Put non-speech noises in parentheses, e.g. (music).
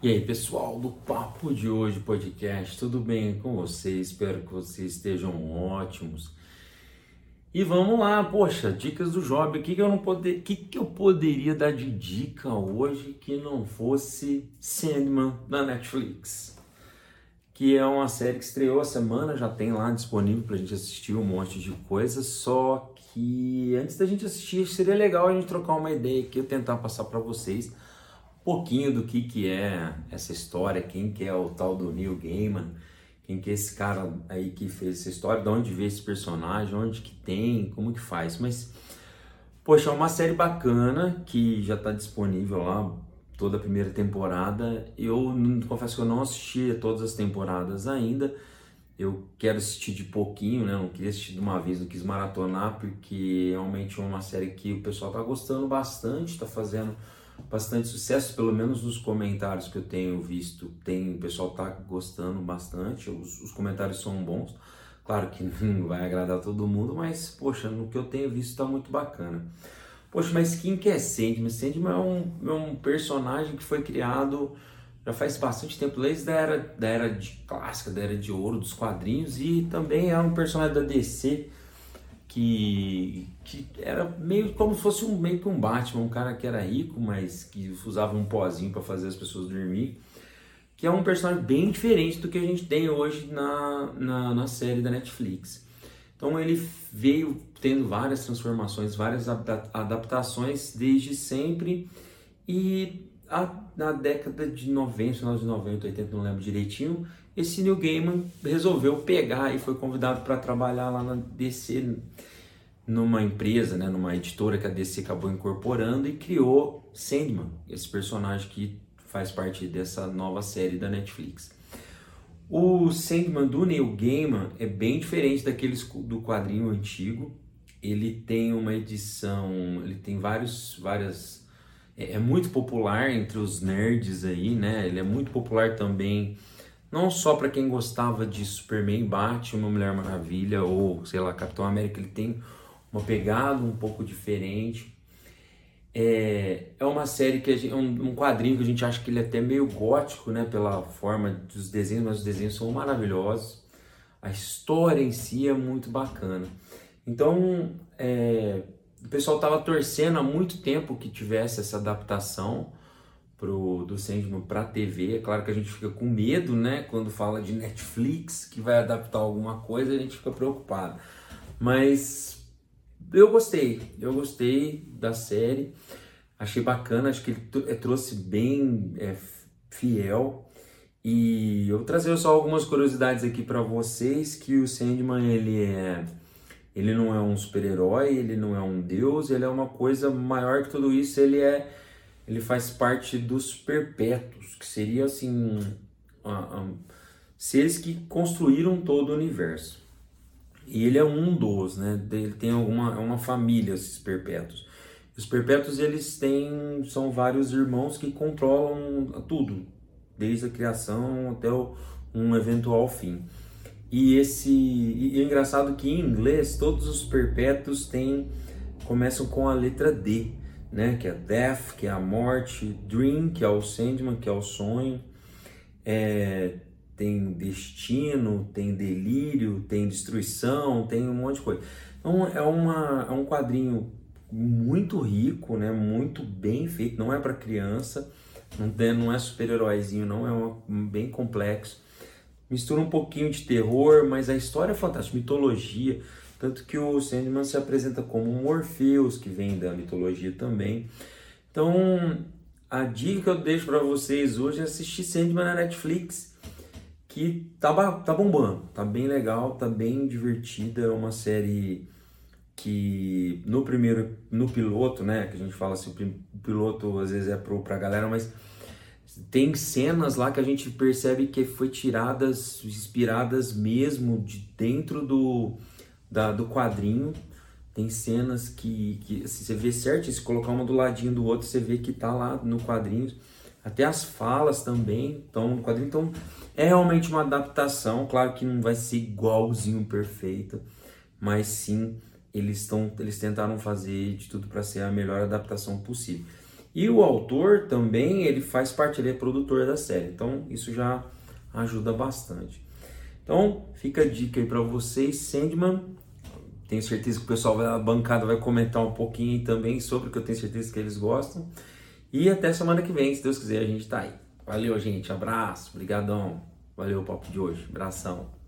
pessoal do Papo de Hoje Podcast, tudo bem com vocês? Espero que vocês estejam ótimos. E vamos lá, poxa, dicas do Job. O que, que eu não poder, que, que eu poderia dar de dica hoje que não fosse Sandman da Netflix? Que é uma série que estreou a semana, já tem lá disponível pra gente assistir um monte de coisa, só que antes da gente assistir, seria legal a gente trocar uma ideia aqui, eu tentar passar para vocês pouquinho do que, que é essa história, quem que é o tal do Neil Gaiman, quem que é esse cara aí que fez essa história, de onde veio esse personagem, onde que tem, como que faz. Mas, poxa, é uma série bacana que já está disponível lá, toda a primeira temporada. Eu confesso que eu não assisti todas as temporadas ainda. Eu quero assistir de pouquinho, né? Não queria assistir de uma vez, não quis maratonar, porque realmente é uma série que o pessoal está gostando bastante, está fazendo bastante sucesso, pelo menos nos comentários que eu tenho visto, tem o pessoal tá gostando bastante, os, os comentários são bons. Claro que (laughs) não vai agradar todo mundo, mas poxa, no que eu tenho visto tá muito bacana. Poxa, mas quem que é Sandman? Sandman é um, é um personagem que foi criado já faz bastante tempo, desde da era, da era de clássica, da era de ouro dos quadrinhos, e também é um personagem da DC que, que era meio como se fosse um, meio que um Batman, um cara que era rico, mas que usava um pozinho para fazer as pessoas dormir. Que é um personagem bem diferente do que a gente tem hoje na, na, na série da Netflix. Então ele veio tendo várias transformações, várias adaptações desde sempre. E na década de 90, final de 90, 80, não lembro direitinho, esse Neil Gaiman resolveu pegar e foi convidado para trabalhar lá na DC, numa empresa, né, numa editora que a DC acabou incorporando e criou Sandman, esse personagem que faz parte dessa nova série da Netflix. O Sandman do Neil Gaiman é bem diferente daqueles do quadrinho antigo. Ele tem uma edição, ele tem vários, várias, é, é muito popular entre os nerds aí, né? Ele é muito popular também não só para quem gostava de Superman, Batman, Mulher Maravilha ou, sei lá, Capitão América, ele tem uma pegada um pouco diferente. É, é uma série que gente, é um, um, quadrinho que a gente acha que ele é até meio gótico, né, pela forma dos desenhos, mas os desenhos são maravilhosos. A história em si é muito bacana. Então, é, o pessoal estava torcendo há muito tempo que tivesse essa adaptação pro, do Sandman para TV. É claro que a gente fica com medo, né? Quando fala de Netflix que vai adaptar alguma coisa, a gente fica preocupado. Mas eu gostei, eu gostei da série, achei bacana, acho que ele é, trouxe bem é, fiel. E eu vou trazer só algumas curiosidades aqui para vocês que o Sandman ele é ele não é um super-herói, ele não é um deus, ele é uma coisa maior que tudo isso, ele é ele faz parte dos perpétuos, que seria assim uh, um, seres que construíram todo o universo. E ele é um dos, né? Ele tem alguma é uma família esses perpétuos. Os perpétuos eles têm são vários irmãos que controlam tudo, desde a criação até o, um eventual fim. E esse e é engraçado que em inglês todos os perpétuos têm começam com a letra D né? Que é Death, que é a morte, Dream, que é o Sandman, que é o sonho, é, tem destino, tem delírio, tem destruição, tem um monte de coisa. Então é, uma, é um quadrinho muito rico, né? Muito bem feito, não é para criança, não, tem, não é super-heróizinho, não, é uma, bem complexo. Mistura um pouquinho de terror, mas a história é fantástica, mitologia. Tanto que o Sandman se apresenta como Morpheus, que vem da mitologia também. Então, a dica que eu deixo para vocês hoje é assistir Sandman na Netflix, que tá, tá bombando, tá bem legal, tá bem divertida, é uma série que no primeiro, no piloto, né, que a gente fala assim, o piloto às vezes é pro, pra galera, mas tem cenas lá que a gente percebe que foi tiradas, inspiradas mesmo de dentro do, da, do quadrinho. Tem cenas que, que assim, você vê certo, se colocar uma do ladinho do outro, você vê que tá lá no quadrinho. Até as falas também estão no quadrinho. Então é realmente uma adaptação. Claro que não vai ser igualzinho perfeita, mas sim eles estão eles tentaram fazer de tudo para ser a melhor adaptação possível. E o autor também, ele faz parte, ele é produtor da série. Então, isso já ajuda bastante. Então, fica a dica aí para vocês, Sandman. Tenho certeza que o pessoal da bancada vai comentar um pouquinho também sobre que eu tenho certeza que eles gostam. E até semana que vem, se Deus quiser, a gente tá aí. Valeu, gente. Abraço. Obrigadão. Valeu o papo de hoje. Abração.